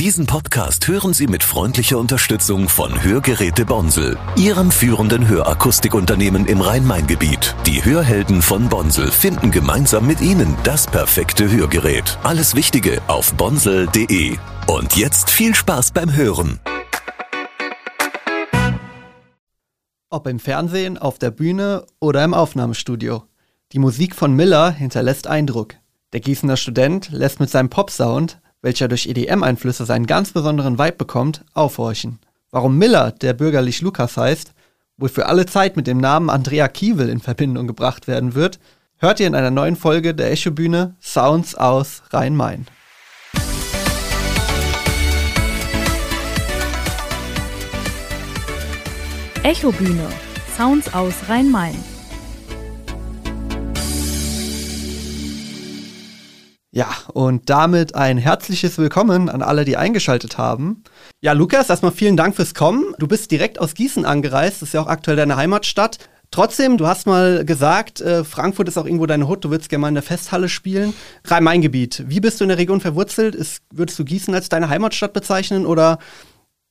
Diesen Podcast hören Sie mit freundlicher Unterstützung von Hörgeräte Bonsel, Ihrem führenden Hörakustikunternehmen im Rhein-Main-Gebiet. Die Hörhelden von Bonsel finden gemeinsam mit Ihnen das perfekte Hörgerät. Alles Wichtige auf bonsel.de. Und jetzt viel Spaß beim Hören. Ob im Fernsehen, auf der Bühne oder im Aufnahmestudio. Die Musik von Miller hinterlässt Eindruck. Der Gießener Student lässt mit seinem Pop-Sound, welcher durch EDM-Einflüsse seinen ganz besonderen Vibe bekommt, aufhorchen. Warum Miller, der bürgerlich Lukas heißt, wohl für alle Zeit mit dem Namen Andrea Kiewel in Verbindung gebracht werden wird, hört ihr in einer neuen Folge der Echo-Bühne Sounds aus Rhein-Main. Echobühne. Sounds aus Rhein-Main. Ja, und damit ein herzliches Willkommen an alle, die eingeschaltet haben. Ja, Lukas, erstmal vielen Dank fürs Kommen. Du bist direkt aus Gießen angereist, das ist ja auch aktuell deine Heimatstadt. Trotzdem, du hast mal gesagt, äh, Frankfurt ist auch irgendwo deine Hut, du würdest gerne mal in der Festhalle spielen. Rhein-Main-Gebiet, wie bist du in der Region verwurzelt? Ist, würdest du Gießen als deine Heimatstadt bezeichnen oder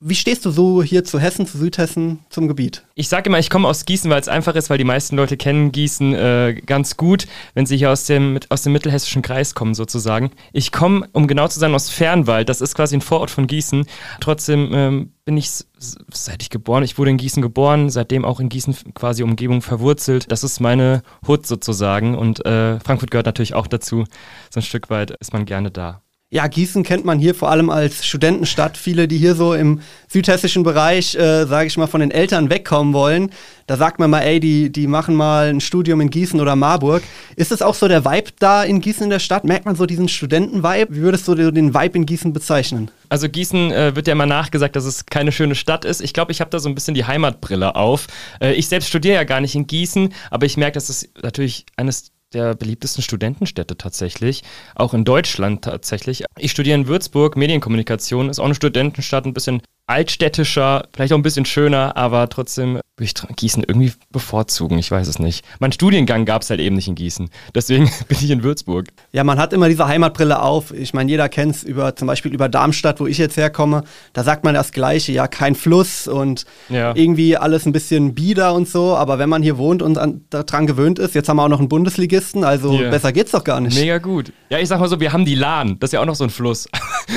wie stehst du so hier zu Hessen, zu Südhessen, zum Gebiet? Ich sage immer, ich komme aus Gießen, weil es einfach ist, weil die meisten Leute kennen Gießen äh, ganz gut, wenn sie hier aus dem, aus dem mittelhessischen Kreis kommen sozusagen. Ich komme, um genau zu sein, aus Fernwald. Das ist quasi ein Vorort von Gießen. Trotzdem ähm, bin ich, seit ich geboren, ich wurde in Gießen geboren, seitdem auch in Gießen quasi Umgebung verwurzelt. Das ist meine Hut sozusagen und äh, Frankfurt gehört natürlich auch dazu. So ein Stück weit ist man gerne da. Ja, Gießen kennt man hier vor allem als Studentenstadt. Viele, die hier so im südhessischen Bereich, äh, sage ich mal, von den Eltern wegkommen wollen. Da sagt man mal, ey, die, die machen mal ein Studium in Gießen oder Marburg. Ist es auch so der Vibe da in Gießen in der Stadt? Merkt man so diesen Studenten-Vibe? Wie würdest du den Vibe in Gießen bezeichnen? Also Gießen äh, wird ja immer nachgesagt, dass es keine schöne Stadt ist. Ich glaube, ich habe da so ein bisschen die Heimatbrille auf. Äh, ich selbst studiere ja gar nicht in Gießen, aber ich merke, dass es natürlich eines der beliebtesten Studentenstädte tatsächlich, auch in Deutschland tatsächlich. Ich studiere in Würzburg Medienkommunikation, ist auch eine Studentenstadt, ein bisschen altstädtischer, vielleicht auch ein bisschen schöner, aber trotzdem würde ich Gießen irgendwie bevorzugen. Ich weiß es nicht. Mein Studiengang gab es halt eben nicht in Gießen. Deswegen bin ich in Würzburg. Ja, man hat immer diese Heimatbrille auf. Ich meine, jeder kennt es über, zum Beispiel über Darmstadt, wo ich jetzt herkomme. Da sagt man das Gleiche. Ja, kein Fluss und ja. irgendwie alles ein bisschen bieder und so. Aber wenn man hier wohnt und an, daran gewöhnt ist, jetzt haben wir auch noch einen Bundesligisten, also yeah. besser geht's doch gar nicht. Mega gut. Ja, ich sag mal so, wir haben die Lahn. Das ist ja auch noch so ein Fluss.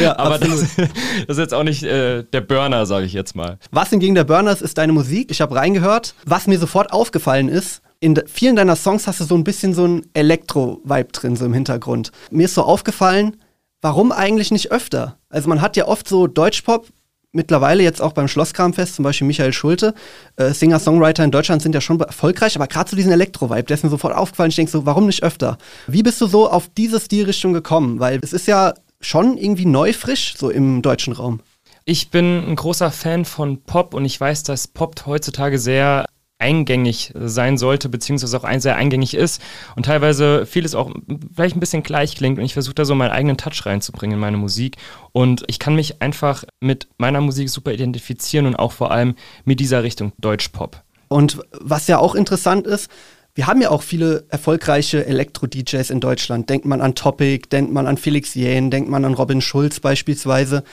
Ja, aber das, das, ist jetzt auch nicht äh, der Burn Burner, sage ich jetzt mal. Was hingegen der Burner ist, ist deine Musik. Ich habe reingehört. Was mir sofort aufgefallen ist, in vielen deiner Songs hast du so ein bisschen so ein Elektro-Vibe drin, so im Hintergrund. Mir ist so aufgefallen, warum eigentlich nicht öfter? Also man hat ja oft so Deutschpop, mittlerweile jetzt auch beim Schlosskramfest, zum Beispiel Michael Schulte, äh, Singer-Songwriter in Deutschland sind ja schon erfolgreich, aber gerade so diesen Elektro-Vibe, der ist mir sofort aufgefallen. Ich denke so, warum nicht öfter? Wie bist du so auf diese Stilrichtung gekommen? Weil es ist ja schon irgendwie neu frisch, so im deutschen Raum. Ich bin ein großer Fan von Pop und ich weiß, dass Pop heutzutage sehr eingängig sein sollte, beziehungsweise auch ein, sehr eingängig ist und teilweise vieles auch vielleicht ein bisschen gleich klingt und ich versuche da so meinen eigenen Touch reinzubringen in meine Musik und ich kann mich einfach mit meiner Musik super identifizieren und auch vor allem mit dieser Richtung Deutschpop. Und was ja auch interessant ist, wir haben ja auch viele erfolgreiche Elektro-DJs in Deutschland. Denkt man an Topic, denkt man an Felix Jähn, denkt man an Robin Schulz beispielsweise.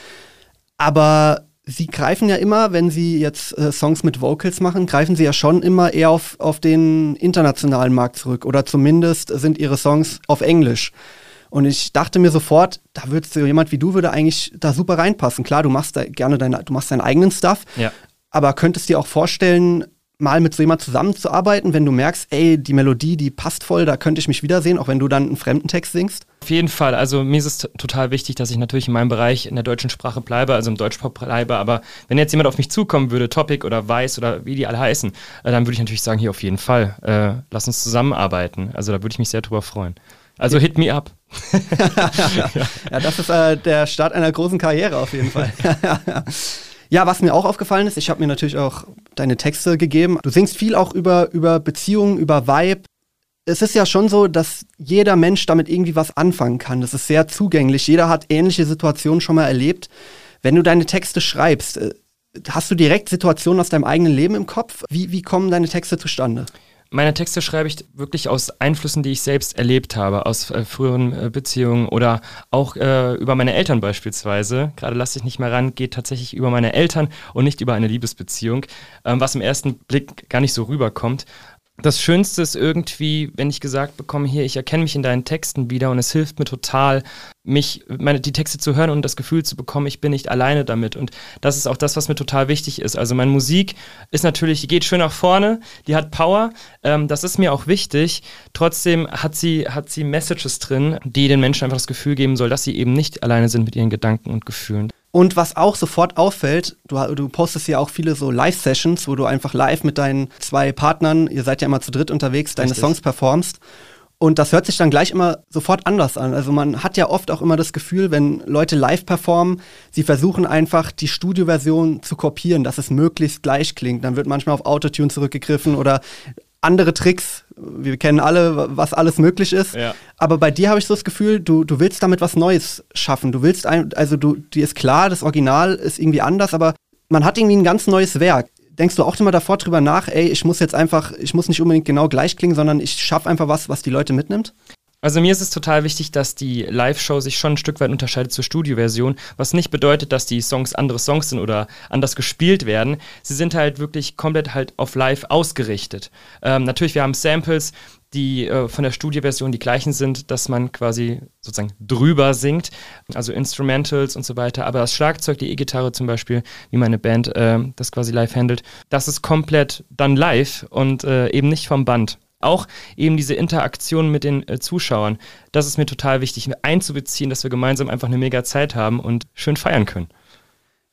Aber sie greifen ja immer, wenn sie jetzt äh, Songs mit Vocals machen, greifen sie ja schon immer eher auf, auf den internationalen Markt zurück. Oder zumindest sind ihre Songs auf Englisch. Und ich dachte mir sofort, da würdest du jemand wie du würde eigentlich da super reinpassen. Klar, du machst da gerne deine, du machst deinen eigenen Stuff, ja. aber könntest dir auch vorstellen, mal mit so jemand zusammenzuarbeiten, wenn du merkst, ey, die Melodie, die passt voll, da könnte ich mich wiedersehen, auch wenn du dann einen fremden Text singst? Auf jeden Fall. Also mir ist es total wichtig, dass ich natürlich in meinem Bereich in der deutschen Sprache bleibe, also im Deutschpop bleibe. Aber wenn jetzt jemand auf mich zukommen würde, Topic oder Weiß oder wie die alle heißen, äh, dann würde ich natürlich sagen, hier auf jeden Fall, äh, lass uns zusammenarbeiten. Also da würde ich mich sehr drüber freuen. Also hit me up. ja, das ist äh, der Start einer großen Karriere auf jeden Fall. Ja, was mir auch aufgefallen ist, ich habe mir natürlich auch deine Texte gegeben. Du singst viel auch über, über Beziehungen, über Vibe. Es ist ja schon so, dass jeder Mensch damit irgendwie was anfangen kann. Das ist sehr zugänglich. Jeder hat ähnliche Situationen schon mal erlebt. Wenn du deine Texte schreibst, äh, hast du direkt Situationen aus deinem eigenen Leben im Kopf? Wie, wie kommen deine Texte zustande? Meine Texte schreibe ich wirklich aus Einflüssen, die ich selbst erlebt habe, aus äh, früheren äh, Beziehungen oder auch äh, über meine Eltern beispielsweise. Gerade lasse ich nicht mehr ran, geht tatsächlich über meine Eltern und nicht über eine Liebesbeziehung, ähm, was im ersten Blick gar nicht so rüberkommt das Schönste ist irgendwie, wenn ich gesagt bekomme, hier, ich erkenne mich in deinen Texten wieder und es hilft mir total, mich, meine, die Texte zu hören und das Gefühl zu bekommen, ich bin nicht alleine damit. Und das ist auch das, was mir total wichtig ist. Also meine Musik ist natürlich, die geht schön nach vorne, die hat Power, ähm, das ist mir auch wichtig. Trotzdem hat sie, hat sie Messages drin, die den Menschen einfach das Gefühl geben soll, dass sie eben nicht alleine sind mit ihren Gedanken und Gefühlen. Und was auch sofort auffällt, du, du postest ja auch viele so Live-Sessions, wo du einfach live mit deinen zwei Partnern, ihr seid ja immer zu dritt unterwegs, deine Richtig. Songs performst. Und das hört sich dann gleich immer sofort anders an. Also man hat ja oft auch immer das Gefühl, wenn Leute live performen, sie versuchen einfach die Studioversion zu kopieren, dass es möglichst gleich klingt. Dann wird manchmal auf Autotune zurückgegriffen oder andere Tricks. Wir kennen alle, was alles möglich ist. Ja. Aber bei dir habe ich so das Gefühl, du, du willst damit was Neues schaffen. Du willst ein, also du, dir ist klar, das Original ist irgendwie anders, aber man hat irgendwie ein ganz neues Werk. Denkst du auch immer davor drüber nach, ey, ich muss jetzt einfach, ich muss nicht unbedingt genau gleich klingen, sondern ich schaffe einfach was, was die Leute mitnimmt? Also mir ist es total wichtig, dass die Live-Show sich schon ein Stück weit unterscheidet zur Studioversion, was nicht bedeutet, dass die Songs andere Songs sind oder anders gespielt werden. Sie sind halt wirklich komplett halt auf Live ausgerichtet. Ähm, natürlich, wir haben Samples, die äh, von der Studioversion die gleichen sind, dass man quasi sozusagen drüber singt, also Instrumentals und so weiter. Aber das Schlagzeug, die E-Gitarre zum Beispiel, wie meine Band äh, das quasi live handelt, das ist komplett dann live und äh, eben nicht vom Band. Auch eben diese Interaktion mit den äh, Zuschauern, das ist mir total wichtig, einzubeziehen, dass wir gemeinsam einfach eine mega Zeit haben und schön feiern können.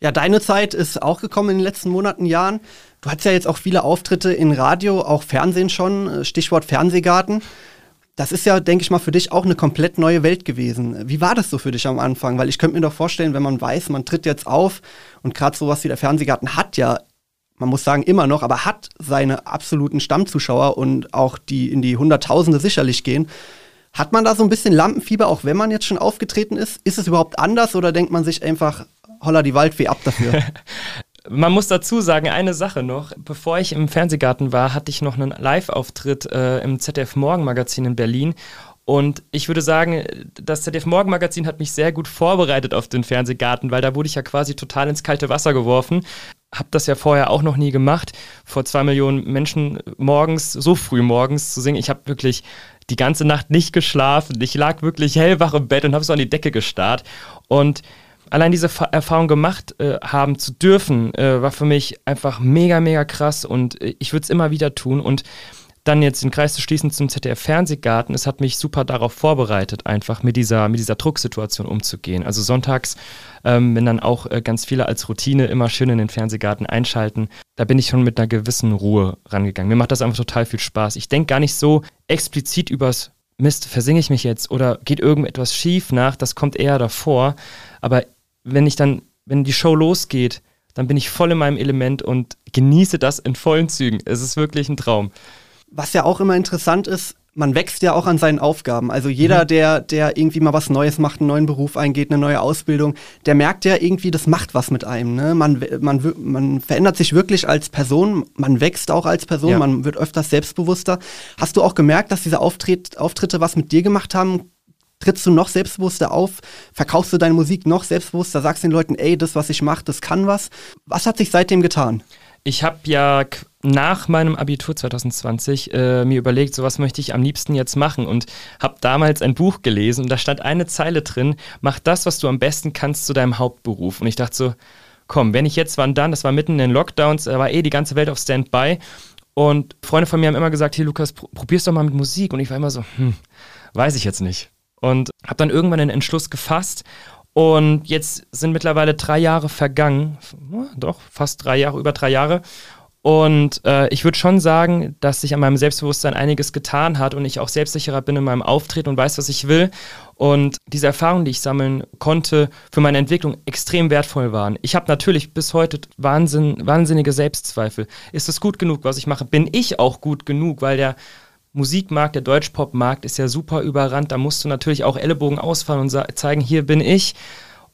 Ja, deine Zeit ist auch gekommen in den letzten Monaten, Jahren. Du hattest ja jetzt auch viele Auftritte in Radio, auch Fernsehen schon, äh, Stichwort Fernsehgarten. Das ist ja, denke ich mal, für dich auch eine komplett neue Welt gewesen. Wie war das so für dich am Anfang? Weil ich könnte mir doch vorstellen, wenn man weiß, man tritt jetzt auf und gerade sowas wie der Fernsehgarten hat ja man muss sagen immer noch, aber hat seine absoluten Stammzuschauer und auch die in die Hunderttausende sicherlich gehen. Hat man da so ein bisschen Lampenfieber, auch wenn man jetzt schon aufgetreten ist? Ist es überhaupt anders oder denkt man sich einfach, holla die Waldfee ab dafür? Man muss dazu sagen, eine Sache noch. Bevor ich im Fernsehgarten war, hatte ich noch einen Live-Auftritt äh, im ZDF Morgenmagazin in Berlin. Und ich würde sagen, das ZDF Morgenmagazin hat mich sehr gut vorbereitet auf den Fernsehgarten, weil da wurde ich ja quasi total ins kalte Wasser geworfen habe das ja vorher auch noch nie gemacht, vor zwei Millionen Menschen morgens, so früh morgens zu singen. Ich habe wirklich die ganze Nacht nicht geschlafen. Ich lag wirklich hellwach im Bett und habe so an die Decke gestarrt. Und allein diese Erfahrung gemacht äh, haben zu dürfen, äh, war für mich einfach mega, mega krass und äh, ich würde es immer wieder tun. Und dann jetzt den Kreis zu schließen zum ZDF Fernsehgarten, es hat mich super darauf vorbereitet, einfach mit dieser, mit dieser Drucksituation umzugehen. Also sonntags, ähm, wenn dann auch äh, ganz viele als Routine immer schön in den Fernsehgarten einschalten, da bin ich schon mit einer gewissen Ruhe rangegangen. Mir macht das einfach total viel Spaß. Ich denke gar nicht so explizit übers Mist, versinge ich mich jetzt oder geht irgendetwas schief nach, das kommt eher davor. Aber wenn ich dann, wenn die Show losgeht, dann bin ich voll in meinem Element und genieße das in vollen Zügen. Es ist wirklich ein Traum. Was ja auch immer interessant ist, man wächst ja auch an seinen Aufgaben. Also jeder, mhm. der, der irgendwie mal was Neues macht, einen neuen Beruf eingeht, eine neue Ausbildung, der merkt ja irgendwie, das macht was mit einem. Ne? Man, man, man verändert sich wirklich als Person, man wächst auch als Person, ja. man wird öfters selbstbewusster. Hast du auch gemerkt, dass diese Auftritt, Auftritte was mit dir gemacht haben? Trittst du noch selbstbewusster auf? Verkaufst du deine Musik noch selbstbewusster? Sagst den Leuten, ey, das, was ich mache, das kann was? Was hat sich seitdem getan? Ich habe ja nach meinem Abitur 2020 äh, mir überlegt, so was möchte ich am liebsten jetzt machen und habe damals ein Buch gelesen und da stand eine Zeile drin, mach das, was du am besten kannst zu deinem Hauptberuf. Und ich dachte so, komm, wenn ich jetzt wann dann, das war mitten in den Lockdowns, da war eh die ganze Welt auf Standby und Freunde von mir haben immer gesagt, hier Lukas, probier's doch mal mit Musik und ich war immer so, hm, weiß ich jetzt nicht. Und habe dann irgendwann den Entschluss gefasst und jetzt sind mittlerweile drei Jahre vergangen, doch fast drei Jahre, über drei Jahre. Und äh, ich würde schon sagen, dass sich an meinem Selbstbewusstsein einiges getan hat und ich auch selbstsicherer bin in meinem Auftreten und weiß, was ich will. Und diese Erfahrungen, die ich sammeln konnte, für meine Entwicklung extrem wertvoll waren. Ich habe natürlich bis heute Wahnsinn, wahnsinnige Selbstzweifel. Ist es gut genug, was ich mache? Bin ich auch gut genug? Weil der Musikmarkt, der Deutschpop-Markt ist ja super überrannt. Da musst du natürlich auch Ellenbogen ausfahren und zeigen, hier bin ich.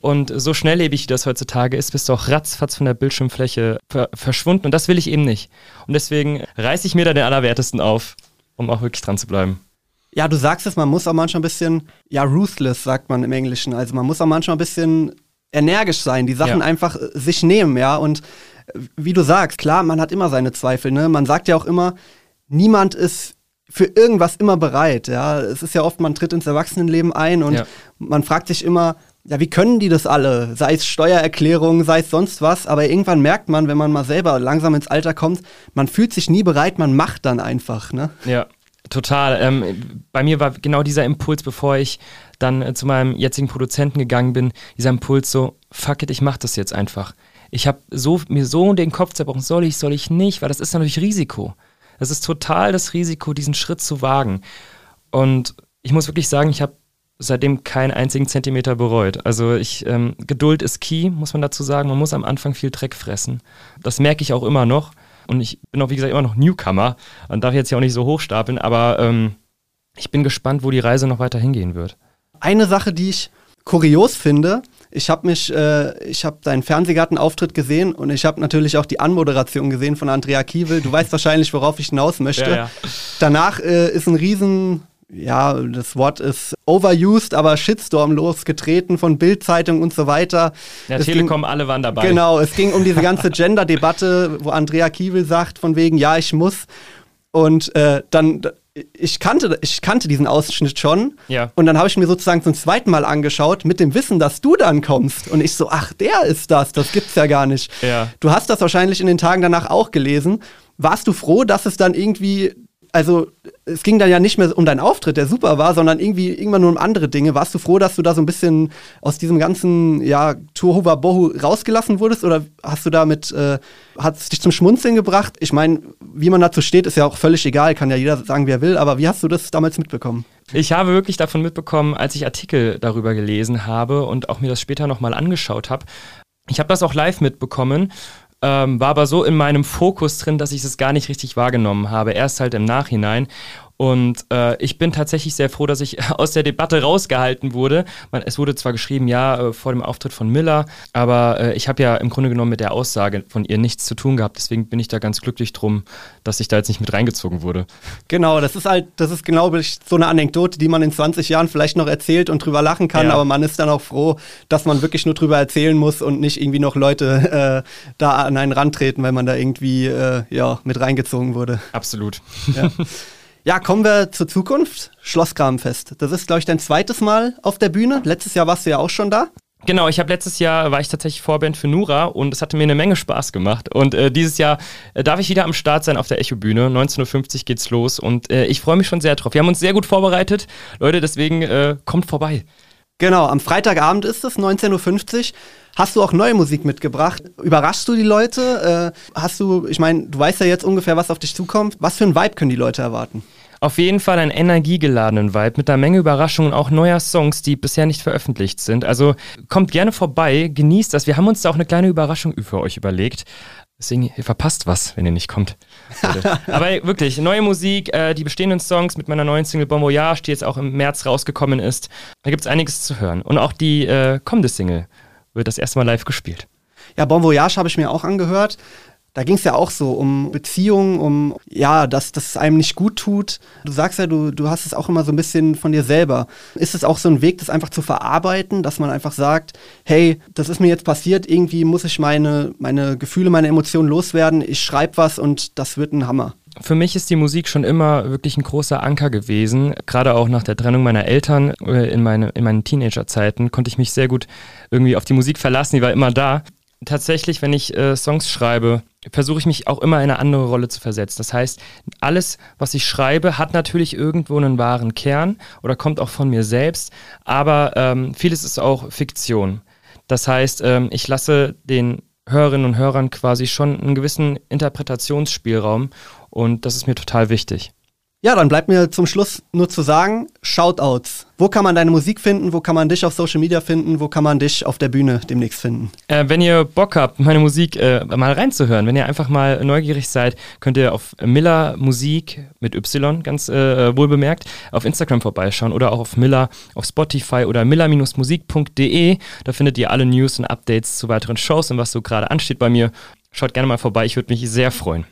Und so schnelllebig, wie das heutzutage ist, bist du auch ratzfatz von der Bildschirmfläche ver verschwunden. Und das will ich eben nicht. Und deswegen reiße ich mir da den Allerwertesten auf, um auch wirklich dran zu bleiben. Ja, du sagst es, man muss auch manchmal ein bisschen, ja, ruthless, sagt man im Englischen. Also man muss auch manchmal ein bisschen energisch sein, die Sachen ja. einfach äh, sich nehmen, ja. Und äh, wie du sagst, klar, man hat immer seine Zweifel, ne? Man sagt ja auch immer, niemand ist für irgendwas immer bereit, ja. Es ist ja oft, man tritt ins Erwachsenenleben ein und ja. man fragt sich immer, ja, wie können die das alle? Sei es Steuererklärungen, sei es sonst was, aber irgendwann merkt man, wenn man mal selber langsam ins Alter kommt, man fühlt sich nie bereit, man macht dann einfach, ne? Ja. Total. Ähm, bei mir war genau dieser Impuls, bevor ich dann äh, zu meinem jetzigen Produzenten gegangen bin, dieser Impuls so, fuck it, ich mach das jetzt einfach. Ich habe so, mir so den Kopf zerbrochen, soll ich, soll ich nicht, weil das ist natürlich Risiko. Das ist total das Risiko, diesen Schritt zu wagen. Und ich muss wirklich sagen, ich habe seitdem keinen einzigen Zentimeter bereut. Also ich, ähm, Geduld ist key, muss man dazu sagen. Man muss am Anfang viel Dreck fressen. Das merke ich auch immer noch. Und ich bin auch, wie gesagt, immer noch Newcomer und darf jetzt ja auch nicht so hochstapeln, aber ähm, ich bin gespannt, wo die Reise noch weiter hingehen wird. Eine Sache, die ich kurios finde, ich habe mich, äh, ich habe deinen Fernsehgartenauftritt gesehen und ich habe natürlich auch die Anmoderation gesehen von Andrea Kiewel. Du weißt wahrscheinlich, worauf ich hinaus möchte. Ja, ja. Danach äh, ist ein riesen ja, das Wort ist overused, aber Shitstorm losgetreten von Bildzeitung und so weiter. Ja, es Telekom, ging, alle waren dabei. Genau, es ging um diese ganze Gender-Debatte, wo Andrea Kiewel sagt, von wegen, ja, ich muss. Und äh, dann, ich kannte, ich kannte diesen Ausschnitt schon. Ja. Und dann habe ich mir sozusagen zum zweiten Mal angeschaut, mit dem Wissen, dass du dann kommst. Und ich so, ach, der ist das, das gibt's ja gar nicht. Ja. Du hast das wahrscheinlich in den Tagen danach auch gelesen. Warst du froh, dass es dann irgendwie also es ging dann ja nicht mehr um deinen Auftritt, der super war, sondern irgendwie irgendwann nur um andere Dinge. Warst du froh, dass du da so ein bisschen aus diesem ganzen, ja, Tohuwa Bohu rausgelassen wurdest? Oder hast du damit, äh, hat es dich zum Schmunzeln gebracht? Ich meine, wie man dazu steht, ist ja auch völlig egal, kann ja jeder sagen, wie er will, aber wie hast du das damals mitbekommen? Ich habe wirklich davon mitbekommen, als ich Artikel darüber gelesen habe und auch mir das später nochmal angeschaut habe. Ich habe das auch live mitbekommen ähm, war aber so in meinem Fokus drin, dass ich es gar nicht richtig wahrgenommen habe. Erst halt im Nachhinein. Und äh, ich bin tatsächlich sehr froh, dass ich aus der Debatte rausgehalten wurde. Man, es wurde zwar geschrieben, ja, äh, vor dem Auftritt von Miller, aber äh, ich habe ja im Grunde genommen mit der Aussage von ihr nichts zu tun gehabt. Deswegen bin ich da ganz glücklich drum, dass ich da jetzt nicht mit reingezogen wurde. Genau, das ist halt, das ist glaube ich so eine Anekdote, die man in 20 Jahren vielleicht noch erzählt und drüber lachen kann, ja. aber man ist dann auch froh, dass man wirklich nur drüber erzählen muss und nicht irgendwie noch Leute äh, da an einen rantreten, weil man da irgendwie äh, ja, mit reingezogen wurde. Absolut. Ja. Ja, kommen wir zur Zukunft. Schlossgrabenfest. Das ist, glaube ich, dein zweites Mal auf der Bühne. Letztes Jahr warst du ja auch schon da. Genau, ich habe letztes Jahr war ich tatsächlich Vorband für Nura und es hatte mir eine Menge Spaß gemacht. Und äh, dieses Jahr äh, darf ich wieder am Start sein auf der Echo-Bühne. 19.50 Uhr geht's los und äh, ich freue mich schon sehr drauf. Wir haben uns sehr gut vorbereitet, Leute, deswegen äh, kommt vorbei. Genau, am Freitagabend ist es, 19.50 Uhr. Hast du auch neue Musik mitgebracht? Überraschst du die Leute? Äh, hast du, ich meine, du weißt ja jetzt ungefähr, was auf dich zukommt. Was für ein Vibe können die Leute erwarten? Auf jeden Fall einen energiegeladenen Vibe mit einer Menge Überraschungen, auch neuer Songs, die bisher nicht veröffentlicht sind. Also kommt gerne vorbei, genießt das. Wir haben uns da auch eine kleine Überraschung für euch überlegt. Deswegen, ihr verpasst was, wenn ihr nicht kommt. Aber wirklich, neue Musik, äh, die bestehenden Songs mit meiner neuen Single Bon Voyage, die jetzt auch im März rausgekommen ist. Da gibt es einiges zu hören. Und auch die äh, kommende Single wird das erste Mal live gespielt. Ja, Bon Voyage habe ich mir auch angehört. Da ging es ja auch so um Beziehungen, um ja, dass das einem nicht gut tut. Du sagst ja, du, du hast es auch immer so ein bisschen von dir selber. Ist es auch so ein Weg, das einfach zu verarbeiten, dass man einfach sagt, hey, das ist mir jetzt passiert, irgendwie muss ich meine, meine Gefühle, meine Emotionen loswerden, ich schreibe was und das wird ein Hammer. Für mich ist die Musik schon immer wirklich ein großer Anker gewesen. Gerade auch nach der Trennung meiner Eltern äh, in, meine, in meinen Teenagerzeiten konnte ich mich sehr gut irgendwie auf die Musik verlassen. Die war immer da. Tatsächlich, wenn ich äh, Songs schreibe, versuche ich mich auch immer in eine andere Rolle zu versetzen. Das heißt, alles, was ich schreibe, hat natürlich irgendwo einen wahren Kern oder kommt auch von mir selbst, aber ähm, vieles ist auch Fiktion. Das heißt, ähm, ich lasse den Hörerinnen und Hörern quasi schon einen gewissen Interpretationsspielraum und das ist mir total wichtig. Ja, dann bleibt mir zum Schluss nur zu sagen, Shoutouts. Wo kann man deine Musik finden? Wo kann man dich auf Social Media finden? Wo kann man dich auf der Bühne demnächst finden? Äh, wenn ihr Bock habt, meine Musik äh, mal reinzuhören, wenn ihr einfach mal neugierig seid, könnt ihr auf Miller Musik mit Y, ganz äh, wohl bemerkt, auf Instagram vorbeischauen oder auch auf Miller auf Spotify oder miller-musik.de. Da findet ihr alle News und Updates zu weiteren Shows und was so gerade ansteht bei mir. Schaut gerne mal vorbei, ich würde mich sehr freuen.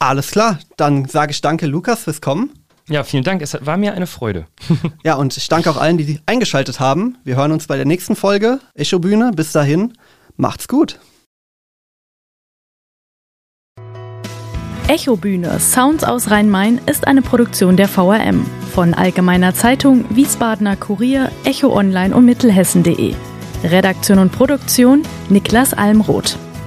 Alles klar, dann sage ich danke, Lukas, fürs Kommen. Ja, vielen Dank. Es war mir eine Freude. ja, und ich danke auch allen, die eingeschaltet haben. Wir hören uns bei der nächsten Folge Echo Bühne. Bis dahin, macht's gut. Echo Bühne Sounds aus Rhein-Main ist eine Produktion der VRM von Allgemeiner Zeitung, Wiesbadener Kurier, Echo Online und Mittelhessen.de. Redaktion und Produktion Niklas Almroth.